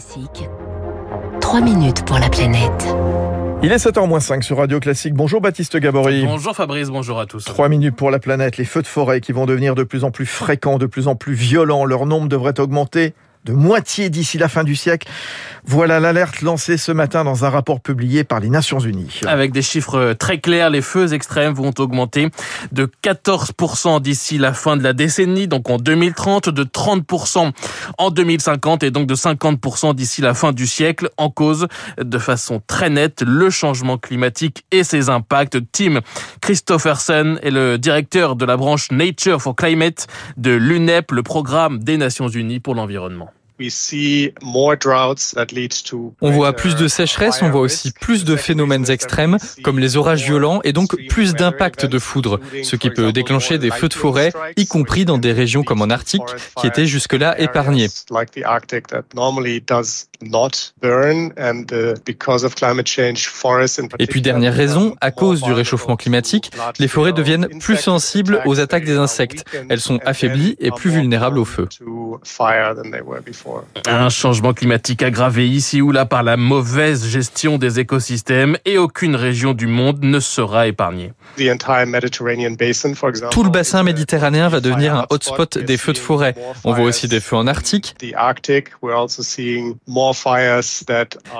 Classique. 3 minutes pour la planète. Il est 7h05 sur Radio Classique. Bonjour Baptiste Gabory. Bonjour Fabrice, bonjour à tous. 3 minutes pour la planète. Les feux de forêt qui vont devenir de plus en plus fréquents, de plus en plus violents. Leur nombre devrait augmenter de moitié d'ici la fin du siècle. Voilà l'alerte lancée ce matin dans un rapport publié par les Nations Unies. Avec des chiffres très clairs, les feux extrêmes vont augmenter de 14% d'ici la fin de la décennie, donc en 2030, de 30% en 2050 et donc de 50% d'ici la fin du siècle, en cause de façon très nette le changement climatique et ses impacts. Tim Christopherson est le directeur de la branche Nature for Climate de l'UNEP, le programme des Nations Unies pour l'environnement. On voit plus de sécheresse, on voit aussi plus de phénomènes extrêmes, comme les orages violents, et donc plus d'impact de foudre, ce qui peut déclencher des feux de forêt, y compris dans des régions comme en Arctique, qui étaient jusque-là épargnées. Et puis dernière raison, à cause du réchauffement climatique, les forêts deviennent plus sensibles aux attaques des insectes. Elles sont affaiblies et plus vulnérables au feu. Un changement climatique aggravé ici ou là par la mauvaise gestion des écosystèmes et aucune région du monde ne sera épargnée. Tout le bassin méditerranéen va devenir un hotspot des feux de forêt. On voit aussi des feux en Arctique.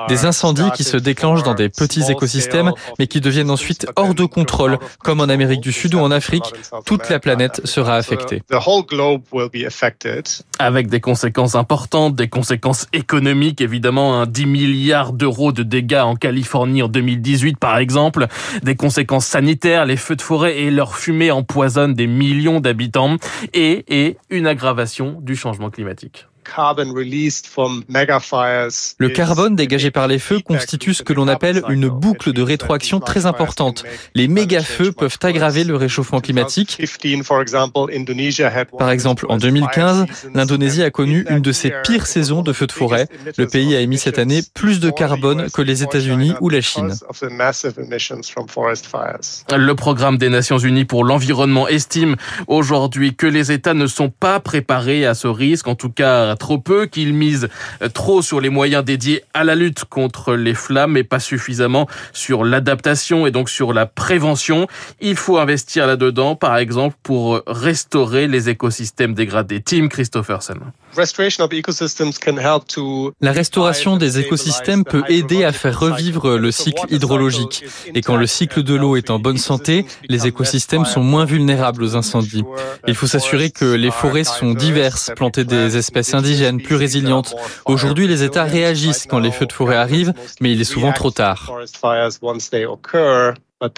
Des incendies qui se déclenchent dans des petits écosystèmes mais qui deviennent ensuite hors de contrôle, comme en Amérique du Sud ou en Afrique. Toute la planète sera affectée. Avec des conséquences importantes, des conséquences économiques, évidemment, un 10 milliards d'euros de dégâts en Californie en 2018 par exemple, des conséquences sanitaires, les feux de forêt et leur fumée empoisonnent des millions d'habitants et, et une aggravation du changement climatique. Le carbone dégagé par les feux constitue ce que l'on appelle une boucle de rétroaction très importante. Les méga-feux peuvent aggraver le réchauffement climatique. Par exemple, en 2015, l'Indonésie a connu une de ses pires saisons de feux de forêt. Le pays a émis cette année plus de carbone que les États-Unis ou la Chine. Le programme des Nations Unies pour l'environnement estime aujourd'hui que les États ne sont pas préparés à ce risque, en tout cas trop peu, qu'ils misent trop sur les moyens dédiés à la lutte contre les flammes et pas suffisamment sur l'adaptation et donc sur la prévention. Il faut investir là-dedans, par exemple, pour restaurer les écosystèmes dégradés. Tim Christopherson. La restauration des écosystèmes peut aider à faire revivre le cycle hydrologique. Et quand le cycle de l'eau est en bonne santé, les écosystèmes sont moins vulnérables aux incendies. Il faut s'assurer que les forêts sont diverses, planter des espèces indigènes plus résilientes. Aujourd'hui, les États réagissent quand les feux de forêt arrivent, mais il est souvent trop tard. Uh,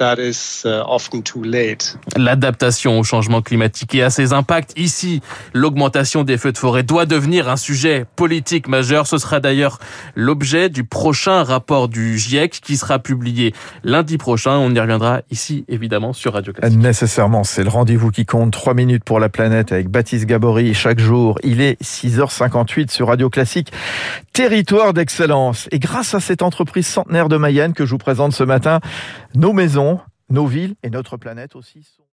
L'adaptation au changement climatique et à ses impacts ici, l'augmentation des feux de forêt doit devenir un sujet politique majeur. Ce sera d'ailleurs l'objet du prochain rapport du GIEC qui sera publié lundi prochain. On y reviendra ici, évidemment, sur Radio Classique. Nécessairement, c'est le rendez-vous qui compte. Trois minutes pour la planète avec Baptiste Gabory chaque jour. Il est 6h58 sur Radio Classique. Territoire d'excellence. Et grâce à cette entreprise centenaire de Mayenne que je vous présente ce matin, nos nos villes et notre planète aussi sont...